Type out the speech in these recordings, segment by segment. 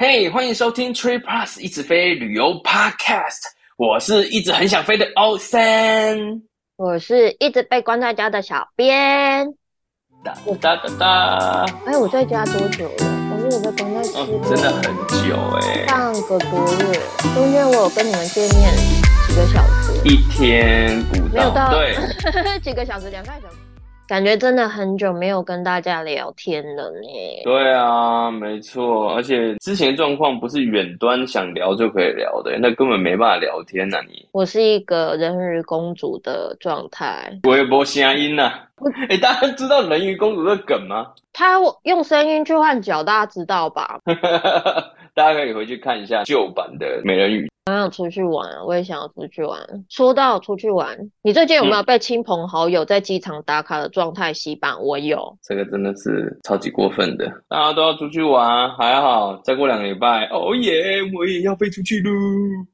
嘿，欢迎收听 Tree Plus 一直飞旅游 Podcast，我是一直很想飞的欧森，我是一直被关在家的小编。哒哒哒哒。哎，我在家多久了？我是我被关在家、哦，真的很久哎，半个多月。中间我有跟你们见面几个小时，一天不到，没有到对，几个小时，两个小时。感觉真的很久没有跟大家聊天了呢。对啊，没错，而且之前状况不是远端想聊就可以聊的，那根本没办法聊天呐、啊。你我是一个人鱼公主的状态，我也播声音呐。哎、欸，大家知道人鱼公主的梗吗？他用声音去换脚，大家知道吧？大家可以回去看一下旧版的美人鱼。想要出去玩，我也想要出去玩。说到出去玩，你最近有没有被亲朋好友在机场打卡的状态洗版？我有，这个真的是超级过分的。大家都要出去玩，还好，再过两个礼拜，哦耶，我也要飞出去喽！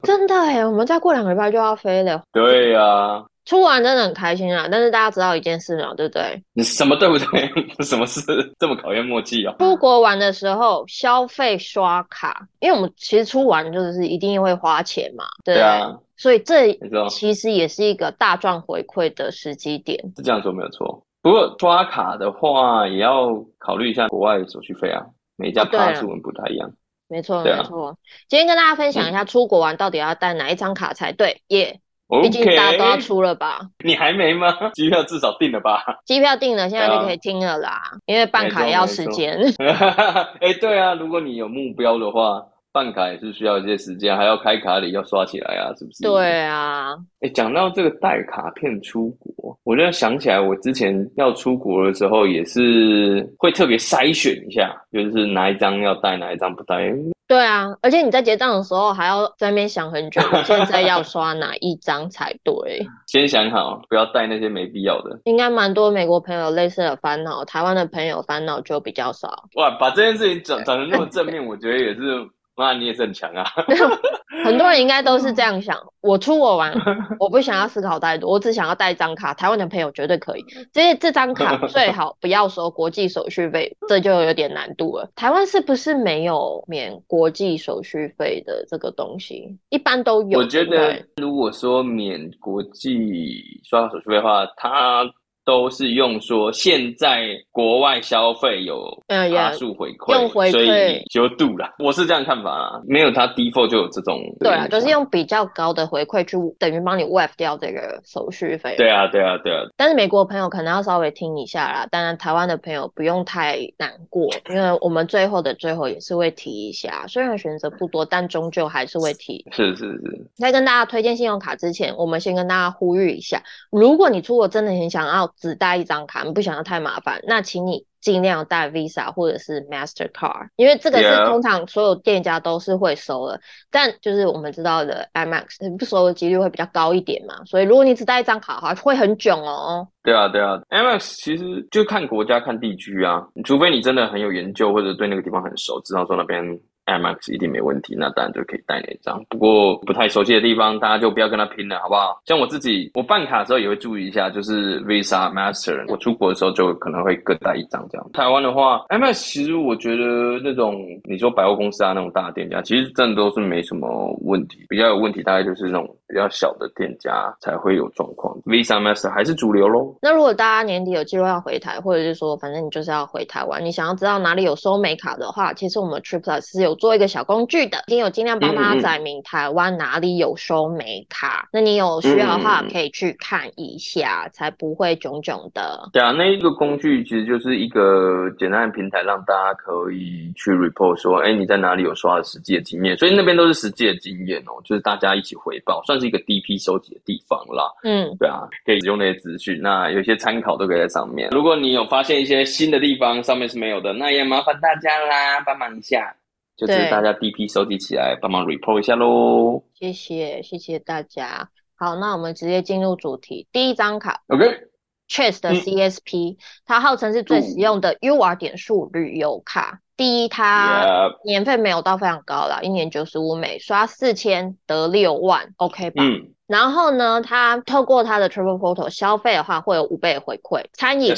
真的哎，我们再过两个礼拜就要飞了。对呀、啊。出玩真的很开心啊，但是大家知道一件事嘛，对不对？你什么对不对？什么事这么考验默契啊？出国玩的时候消费刷卡，因为我们其实出玩就是一定会花钱嘛，对，对啊。所以这其实也是一个大赚回馈的时机点。是这样说没有错，不过刷卡的话也要考虑一下国外手续费啊，每一家卡数不太一样。没错，没错。今天跟大家分享一下出国玩到底要带哪一张卡才对，耶、毕竟大家都要出了吧？你还没吗？机票至少定了吧？机票定了，现在就可以听了啦。啊、因为办卡也要时间。哎、欸，对啊，如果你有目标的话，办卡也是需要一些时间，还要开卡里，要刷起来啊，是不是？对啊。哎、欸，讲到这个带卡片出国，我就想起来，我之前要出国的时候，也是会特别筛选一下，就是哪一张要带，哪一张不带。对啊，而且你在结账的时候还要在那边想很久，现在要刷哪一张才对？先想好，不要带那些没必要的。应该蛮多美国朋友类似的烦恼，台湾的朋友烦恼就比较少。哇，把这件事情讲讲的那么正面，我觉得也是。那你也是很强啊！很多人应该都是这样想。我出国玩，我不想要思考太多，我只想要带一张卡。台湾的朋友绝对可以，这这张卡最好不要收国际手续费，这就有点难度了。台湾是不是没有免国际手续费的这个东西？一般都有。我觉得如果说免国际刷手续费的话，它。都是用说现在国外消费有趴数回馈，用回馈，所以就度了。我是这样看法啊，没有它 default 就有这种。对啊，就是用比较高的回馈去等于帮你 waive 掉这个手续费。对啊，对啊，对啊。但是美国朋友可能要稍微听一下啦，当然台湾的朋友不用太难过，因为我们最后的最后也是会提一下，虽然选择不多，但终究还是会提。是是是。在跟大家推荐信用卡之前，我们先跟大家呼吁一下，如果你出国真的很想要。只带一张卡，你不想要太麻烦，那请你尽量带 Visa 或者是 Mastercard，因为这个是通常所有店家都是会收的.但就是我们知道的 Amex 不收的几率会比较高一点嘛，所以如果你只带一张卡的话，会很囧哦。对啊，对啊，Amex 其实就看国家看地区啊，除非你真的很有研究或者对那个地方很熟，知道说那边。Amex 一定没问题，那当然就可以带那张。不过不太熟悉的地方，大家就不要跟他拼了，好不好？像我自己，我办卡的时候也会注意一下，就是 Visa、Master。我出国的时候就可能会各带一张这样。台湾的话，MEX 其实我觉得那种你说百货公司啊那种大店家，其实真的都是没什么问题。比较有问题大概就是那种比较小的店家才会有状况。Visa、Master 还是主流喽。那如果大家年底有计划要回台，或者是说反正你就是要回台湾，你想要知道哪里有收美卡的话，其实我们 Trip Plus 是有。做一个小工具的，已经有尽量帮他载明台湾哪里有收美卡。嗯嗯，那你有需要的话，可以去看一下，才不会囧囧的。对啊，那一个工具其实就是一个简单的平台，让大家可以去 report 说，哎，你在哪里有刷的实际的经验。所以那边都是实际的经验哦，就是大家一起回报，算是一个 DP 收集的地方啦。嗯，对啊，可以使用那些资讯，那有些参考都可以在上面。如果你有发现一些新的地方上面是没有的，那也麻烦大家啦，帮忙一下。就是大家 DP 收集起来，帮忙 report 一下喽。谢谢，谢谢大家。好，那我们直接进入主题。第一张卡，OK，Chase 的 CSP，、嗯、它号称是最实用的 UR 点数旅游卡。第一，它年费没有到非常高啦，一年九十五美，刷四千得六万，OK 吧？嗯。然后呢，它透过它的 Travel Portal 消费的话，会有五倍回馈，餐饮.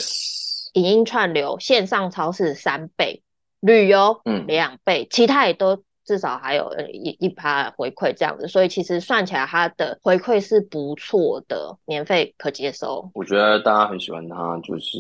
影音串流、线上超市三倍。旅游，嗯，两倍，其他也都至少还有一一趴回馈这样子，所以其实算起来它的回馈是不错的，年费可接受。我觉得大家很喜欢它，就是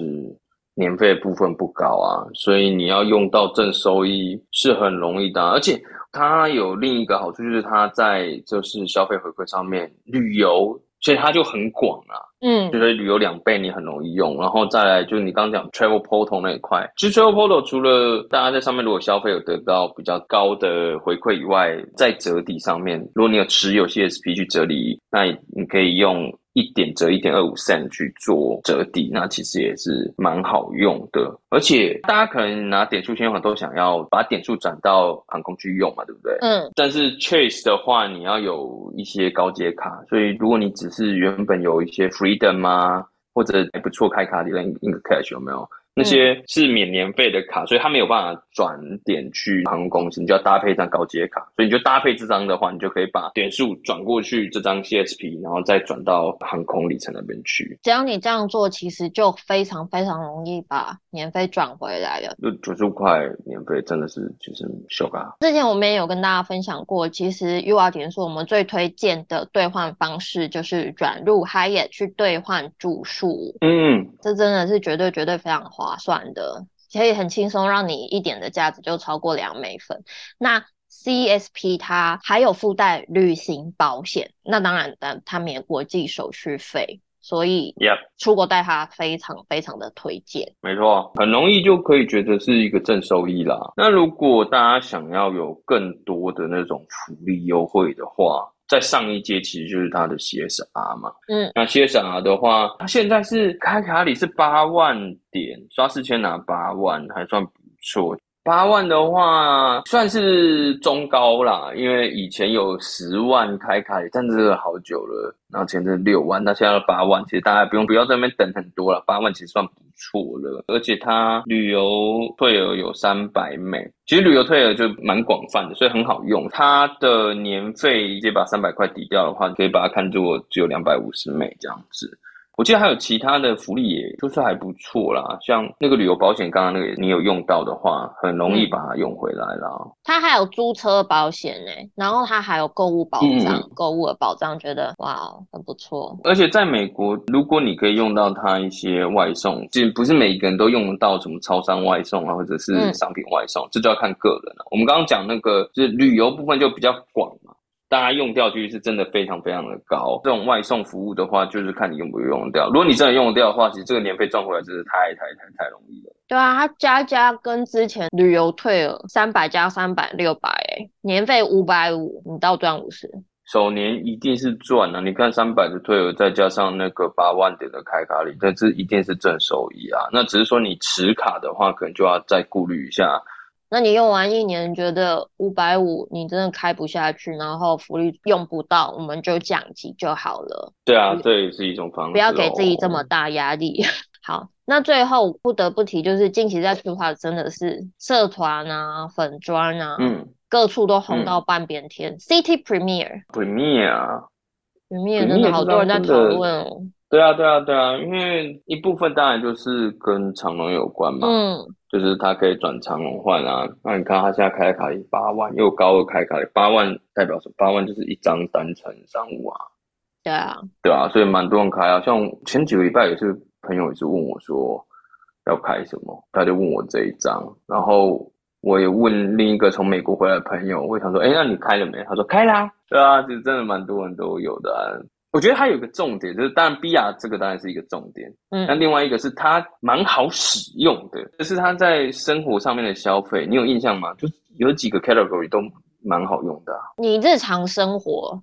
年费部分不高啊，所以你要用到正收益是很容易的，而且它有另一个好处就是它在就是消费回馈上面旅游。所以它就很广啊，嗯，就是旅游两倍你很容易用，然后再来就是你刚刚讲 Travel Portal 那一块，其实 Travel Portal 除了大家在上面如果消费有得到比较高的回馈以外，在折抵上面，如果你有持有 CSP 去折抵，那你可以用。一点折一点二五 cent 去做折抵，那其实也是蛮好用的。而且大家可能拿点数信用卡都想要把点数转到航空去用嘛，对不对？嗯。但是 Chase 的话，你要有一些高阶卡，所以如果你只是原本有一些 Freedom 啊，或者还不错开卡的 Ink Cash 有没有？那些是免年费的卡，所以他没有办法转点去航空公司，你就要搭配一张高阶卡。所以你就搭配这张的话，你就可以把点数转过去这张 CSP，然后再转到航空里程那边去。只要你这样做，其实就非常非常容易把年费转回来了。就九十五块年费真的是就是秀嘎。之前我们也有跟大家分享过，其实 UR 点数我们最推荐的兑换方式就是转入 Hyatt 去兑换住宿。嗯，这真的是绝对绝对非常划划算的，可以很轻松让你一点的价值就超过两美分。那 CSP 它还有附带旅行保险，那当然的，它免国际手续费，所以出国带它非常非常的推荐。没错，很容易就可以觉得是一个正收益啦。那如果大家想要有更多的那种福利优惠的话，在上一阶其实就是它的 CSR 嘛，嗯，那 CSR 的话，它现在是开卡里是八万点，刷四千拿八万，还算不错。八万的话算是中高啦，因为以前有十万开卡，但是好久了。然后前阵六万，那现在八万，其实大家不用不要在那边等很多了，八万其实算不错了。而且它旅游退额有三百美，其实旅游退额就蛮广泛的，所以很好用。它的年费直接把三百块抵掉的话，可以把它看作只有两百五十美这样子。我记得还有其他的福利，也就是还不错啦。像那个旅游保险，刚刚那个你有用到的话，很容易把它用回来啦。它还有租车保险呢，然后它还有购物保障，嗯、购物的保障，觉得哇，很不错。而且在美国，如果你可以用到它一些外送，其实不是每一个人都用得到什么超商外送啊，或者是商品外送，嗯、这就要看个人了。我们刚刚讲那个就是旅游部分就比较广嘛。大家用掉率是真的非常非常的高。这种外送服务的话，就是看你用不用掉。如果你真的用得掉的话，其实这个年费赚回来真是太太太太容易了。对啊，他加加跟之前旅游退额三百加三百六百，哎，年费五百五，你倒赚五十。首年一定是赚啊！你看三百的退额，再加上那个八万点的开卡礼，这这一定是正收益啊。那只是说你持卡的话，可能就要再顾虑一下。那你用完一年，觉得五百五你真的开不下去，然后福利用不到，我们就降级就好了。对啊，这也是一种方式。不要给自己这么大压力。好，那最后不得不提，就是近期在出发真的是社团啊、粉专啊，嗯，各处都红到半边天。嗯、City Premier，Premier，Premier 真的好多人在讨论哦。对啊，对啊，对啊，因为一部分当然就是跟长隆有关嘛，嗯，就是他可以转长隆换啊。那你看他现在开卡礼八万，又高额开卡礼八万，代表什么？八万就是一张单程商务啊。对啊，对啊，所以蛮多人开啊。像前几个礼拜也是朋友也是问我说要开什么，他就问我这一张，然后我也问另一个从美国回来的朋友，我想说，哎，那你开了没？他说开啦。对啊，其实真的蛮多人都有的啊。我觉得它有一个重点，就是当然 BR 这个当然是一个重点，嗯，那另外一个是它蛮好使用的，就是它在生活上面的消费，你有印象吗？就有几个 category 都蛮好用的啊。你日常生活，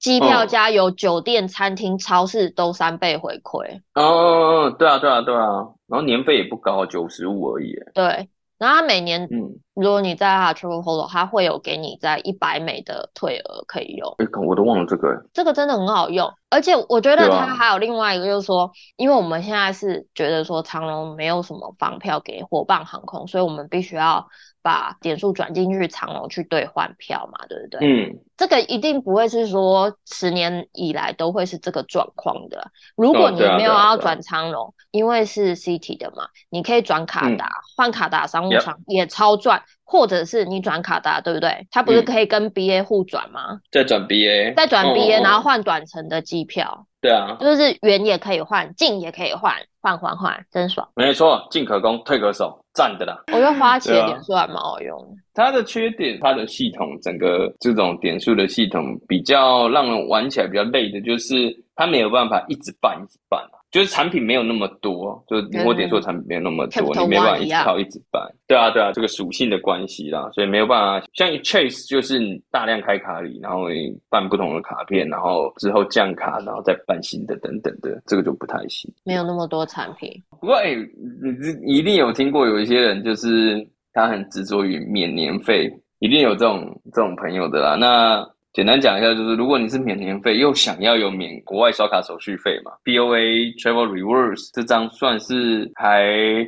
机票、加油、酒店、餐厅、超市都三倍回馈。哦，对啊，对啊，对啊，然后年费也不高，九十五而已。对。然后他每年，嗯，如果你在他 Travel Holo，他会有给你在一百美的退额可以用。哎，我都忘了这个。这个真的很好用，而且我觉得它还有另外一个，就是说，因为我们现在是觉得说长龙没有什么房票给伙伴航空，所以我们必须要。把点数转进去长龙去兑换票嘛，对不对？嗯，这个一定不会是说十年以来都会是这个状况的。如果你没有要转长龙，因为是 City 的嘛，你可以转卡达换卡达商务舱也超赚。或者是你转卡达，对不对？它不是可以跟 BA 互转吗？再转 BA，再转 BA，然后换短程的机票。对啊，就是远也可以换，近也可以换，换换换，真爽。没错，进可攻，退可守，赞的啦。我觉得花旗点数还蛮好用的。它的缺点，它的系统整个这种点数的系统比较让人玩起来比较累的，就是它没有办法一直办一直办。就是产品没有那么多，就是灵活点数产品没有那么多，你没办法一直靠一直办。对啊，对啊，这个属性的关系啦，所以没有办法。像 Chase 就是你大量开卡里，然后你办不同的卡片，然后之后降卡，然后再办新的等等的，这个就不太行。没有那么多产品。不过哎，你一定有听过有一些人，就是他很执着于免年费，一定有这种这种朋友的啦。那简单讲一下，就是如果你是免年费又想要有免国外刷卡手续费嘛，BOA Travel Rewards 这张算是还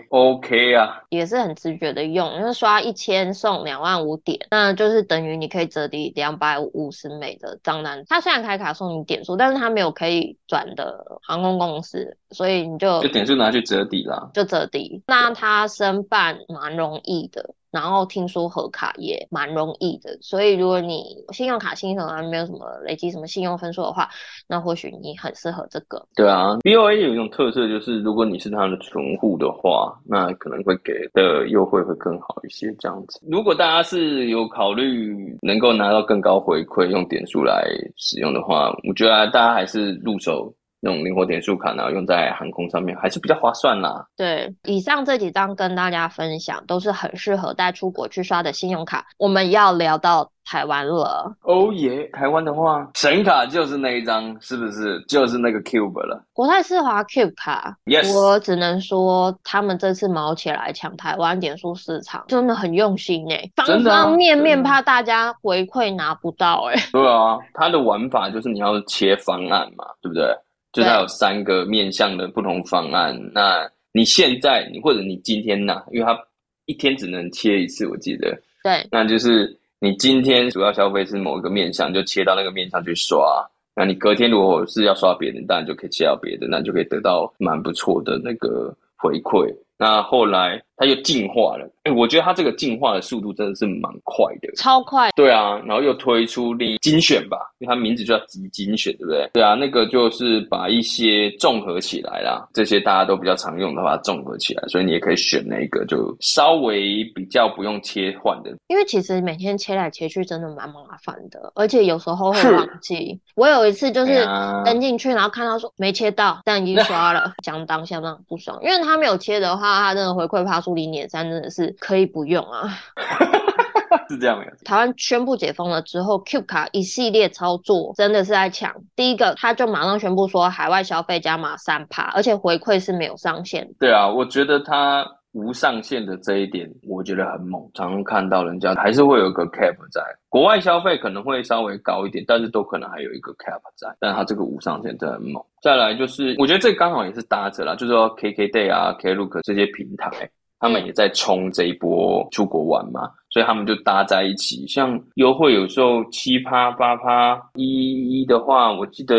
OK 啊，也是很直觉的用，因为刷一千送两万五点，那就是等于你可以折抵两百五十美的账单。它虽然开卡送你点数，但是它没有可以转的航空公司，所以你就就点数拿去折抵啦，就折抵。那它申办蛮容易的。然后听说核卡也蛮容易的，所以如果你信用卡新手还没有什么累积什么信用分数的话，那或许你很适合这个。对啊，BOA 有一种特色就是，如果你是他的存户的话，那可能会给的优惠会更好一些。这样子，如果大家是有考虑能够拿到更高回馈，用点数来使用的话，我觉得大家还是入手。那种灵活点数卡，然后用在航空上面还是比较划算啦。对，以上这几张跟大家分享都是很适合带出国去刷的信用卡。我们要聊到台湾了。哦耶，台湾的话，神卡就是那一张，是不是？就是那个 Cube 了。国泰世华 Cube 卡。Yes。我只能说，他们这次毛起来抢台湾点数市场，真的很用心诶，方方面面怕大家回馈拿不到诶。对啊，它的玩法就是你要切方案嘛，对不对？就它有三个面向的不同方案，那你现在你或者你今天呐，因为它一天只能切一次，我记得。对。那就是你今天主要消费是某一个面向，就切到那个面向去刷。那你隔天如果是要刷别的，当然就可以切到别的，那就可以得到蛮不错的那个回馈。那后来它又进化了，哎、欸，我觉得它这个进化的速度真的是蛮快的，超快。对啊，然后又推出另精选吧，因为它名字就叫集精选，对不对？对啊，那个就是把一些综合起来啦，这些大家都比较常用的话综合起来，所以你也可以选那个，就稍微比较不用切换的。因为其实每天切来切去真的蛮麻烦的，而且有时候会忘记。我有一次就是登进去，然后看到说没切到，但已经刷了，讲当下那不爽，因为他没有切的话。他那个回馈趴出零点三真的是可以不用啊，是这样的。台湾宣布解封了之后，Cube 卡一系列操作真的是在抢。第一个，他就马上宣布说海外消费加码三趴，而且回馈是没有上限。对啊，我觉得他无上限的这一点，我觉得很猛。常常看到人家还是会有一个 cap 在，国外消费可能会稍微高一点，但是都可能还有一个 cap 在。但他这个无上限真的很猛。再来就是，我觉得这刚好也是搭着啦，就是说 KKday 啊、Klook 这些平台，他们也在冲这一波出国玩嘛，嗯、所以他们就搭在一起。像优惠有时候七趴、八趴，一一的话，我记得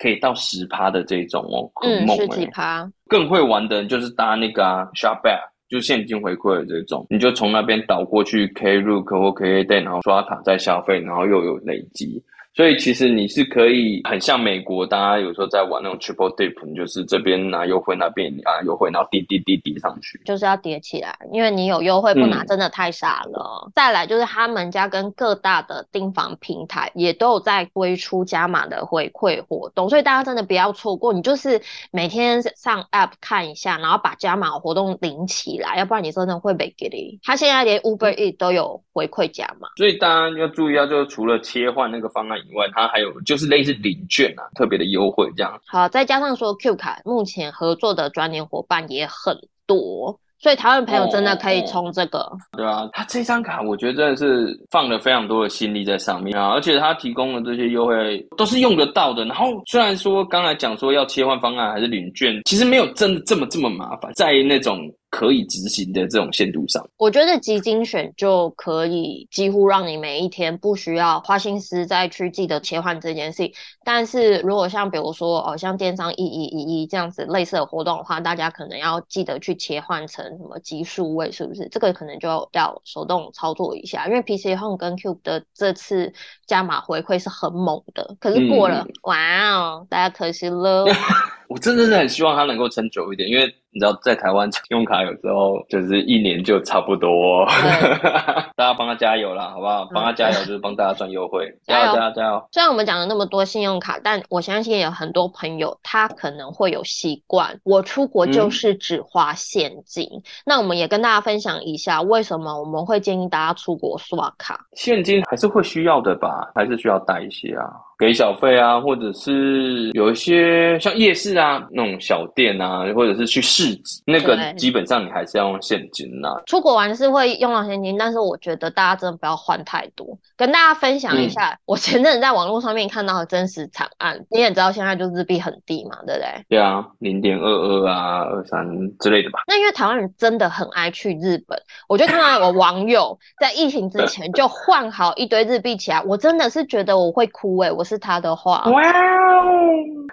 可以到十趴的这种哦，很猛、欸、十几趴。更会玩的人就是搭那个啊，Shopback，就是现金回馈的这种，你就从那边倒过去 Klook 或 K A Day，然后刷卡再消费，然后又有累积。所以其实你是可以很像美国，大家有时候在玩那种 triple dip，你就是这边拿优惠，那边拿优惠，然后滴滴滴滴上去，就是要叠起来，因为你有优惠不拿，真的太傻了。嗯、再来就是他们家跟各大的订房平台也都有在推出加码的回馈活动，所以大家真的不要错过。你就是每天上 app 看一下，然后把加码活动领起来，要不然你真的会被给力。他现在连 Uber Eats 都有回馈加码，所以大家要注意啊，就是除了切换那个方案。以外，它还有就是类似领券啊，特别的优惠这样。好，再加上说 Q 卡目前合作的专联伙伴也很多，所以台湾朋友真的可以冲这个。哦哦、对啊，它这张卡我觉得真的是放了非常多的心力在上面啊，而且它提供的这些优惠都是用得到的。然后虽然说刚才讲说要切换方案还是领券，其实没有真的这么这么麻烦，在那种。可以执行的这种限度上。我觉得极精选就可以几乎让你每一天不需要花心思再去记得切换这件事。但是如果像比如说哦，像电商一一一一这样子类似的活动的话，大家可能要记得去切换成什么级数位，是不是？这个可能就要手动操作一下，因为 PC Home 跟 Cube 的这次加码回馈是很猛的，可是过了，嗯、哇哦，大家可惜了。我真的是很希望它能够撑久一点，因为你知道，在台湾信用卡有时候就是一年就差不多，大家帮他加油啦，好不好？帮他加油就是帮大家赚优惠，加油加油加油！虽然我们讲了那么多信用卡，但我相信有很多朋友他可能会有习惯，我出国就是只花现金。嗯、那我们也跟大家分享一下，为什么我们会建议大家出国刷卡？现金还是会需要的吧？还是需要带一些啊？给小费啊，或者是有一些像夜市啊那种小店啊，或者是去市集，那个基本上你还是要用现金呐、啊。出国玩是会用到现金，但是我觉得大家真的不要换太多。跟大家分享一下，嗯、我前阵子在网络上面看到的真实惨案。你也知道现在就日币很低嘛，对不对？对啊，零点二二啊，二三之类的吧。那因为台湾人真的很爱去日本，我就看到有网友在疫情之前就换好一堆日币起来，我真的是觉得我会哭哎、欸，我是他的话，哇哦，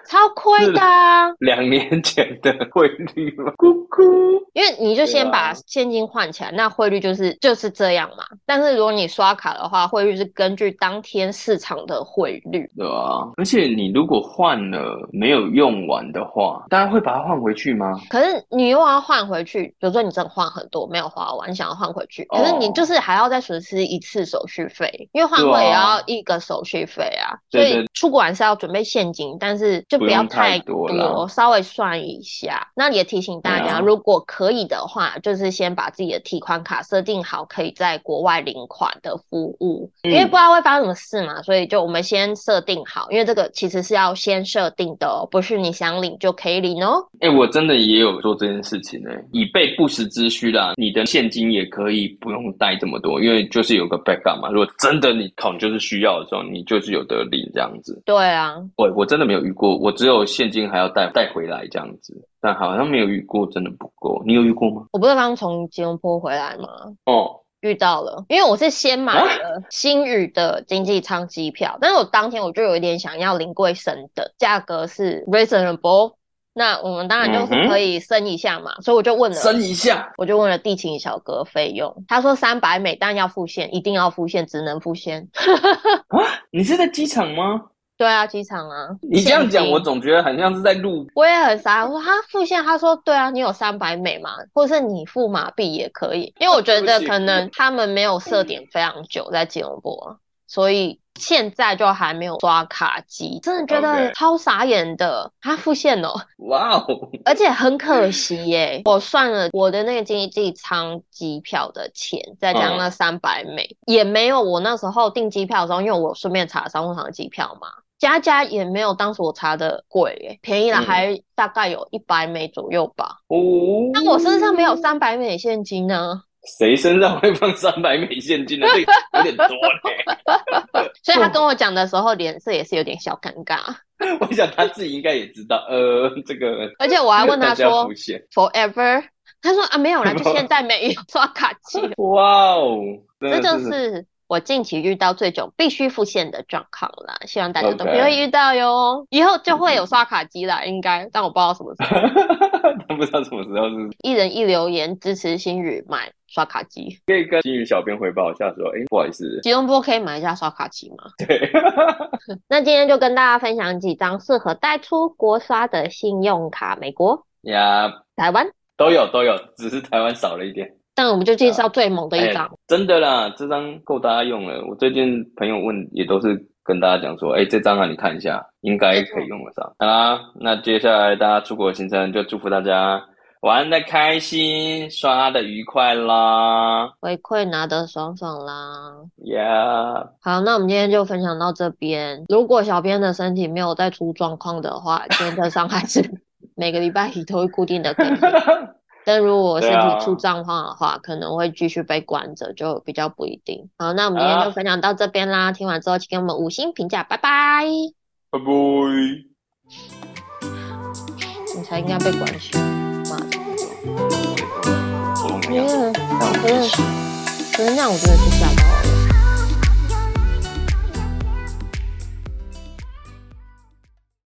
超亏的啊！两年前的汇率吗？咕咕，因为你就先把现金换起来，啊、那汇率就是就是这样嘛。但是如果你刷卡的话，汇率是根据当天市场的汇率，对啊。而且你如果换了没有用完的话，大家会把它换回去吗？可是你又要换回去，比如说你真的换很多没有花完，你想要换回去，可是你就是还要再损失一次手续费，因为换汇也要一个手续费啊，所以。出国还是要准备现金，但是就不要太多，不用太多，稍微算一下。那也提醒大家，嗯、如果可以的话，就是先把自己的提款卡设定好，可以在国外领款的服务，嗯、因为不知道会发生什么事嘛，所以就我们先设定好，因为这个其实是要先设定的哦，不是你想领就可以领哦。哎、欸，我真的也有做这件事情呢，以备不时之需啦。你的现金也可以不用带这么多，因为就是有个 backup 嘛。如果真的你可能就是需要的时候，你就是有得领这样子。对啊，我我真的没有遇过，我只有现金还要带带回来这样子，但好像没有遇过，真的不够。你有遇过吗？我不是刚从吉隆坡回来吗？哦，遇到了，因为我是先买了新宇的经济舱机票，啊、但是我当天我就有一点想要临柜升的，价格是 reasonable，那我们当然就是可以升一下嘛，嗯、所以我就问了升一下，我就问了地勤小哥费用，他说三百美，但要付现，一定要付现，只能付现。啊，你是在机场吗？对啊，机场啊！你这样讲，我总觉得很像是在录。我也很傻，我说他付现，他说对啊，你有三百美嘛，或者是你付马币也可以，因为我觉得可能他们没有设点非常久在吉隆坡，所以现在就还没有刷卡机，真的觉得超傻眼的，他付现哦，哇哦！而且很可惜耶，我算了我的那个经济舱机票的钱，再加上那三百美，也没有我那时候订机票的时候，因为我顺便查商务舱的机票嘛。加加也没有当时我查的贵诶，便宜了还大概有一百美左右吧。哦，那我身上没有三百美现金呢？谁身上会放三百美现金呢？这有点多嘞。所以他 跟我讲的时候，脸色也是有点小尴尬。我想他自己应该也知道，呃，这个。而且我还问他说，Forever，他说啊没有啦，就现在没有刷卡机。哇哦，这就是。我近期遇到最久必须付现的状况了，希望大家都不会遇到哟。以后就会有刷卡机了，应该，但我不知道什么时候。但不知道什么时候是。一人一留言支持星宇买刷卡机，可以跟星宇小编回报一下说，哎、欸，不好意思，吉隆坡可以买一下刷卡机吗？对。那今天就跟大家分享几张适合带出国刷的信用卡，美国呀.台湾都有都有，只是台湾少了一点。但我们就介绍最猛的一张、真的啦，这张够大家用了。我最近朋友问，也都是跟大家讲说，哎、欸，这张啊，你看一下，应该可以用得上。好啦，那接下来大家出国行程，就祝福大家玩的开心，刷的愉快啦，回馈拿得爽爽啦。Yeah，好，那我们今天就分享到这边。如果小编的身体没有再出状况的话，原则上还是每个礼拜一都会固定的更新。但如果身体出状况的话，啊、可能会继续被关着，就比较不一定。好，那我们今天就分享到这边啦。啊、听完之后，请给我们五星评价，拜拜。拜拜。你才应该被关起来，骂样。可是可是那样我觉得是吓到。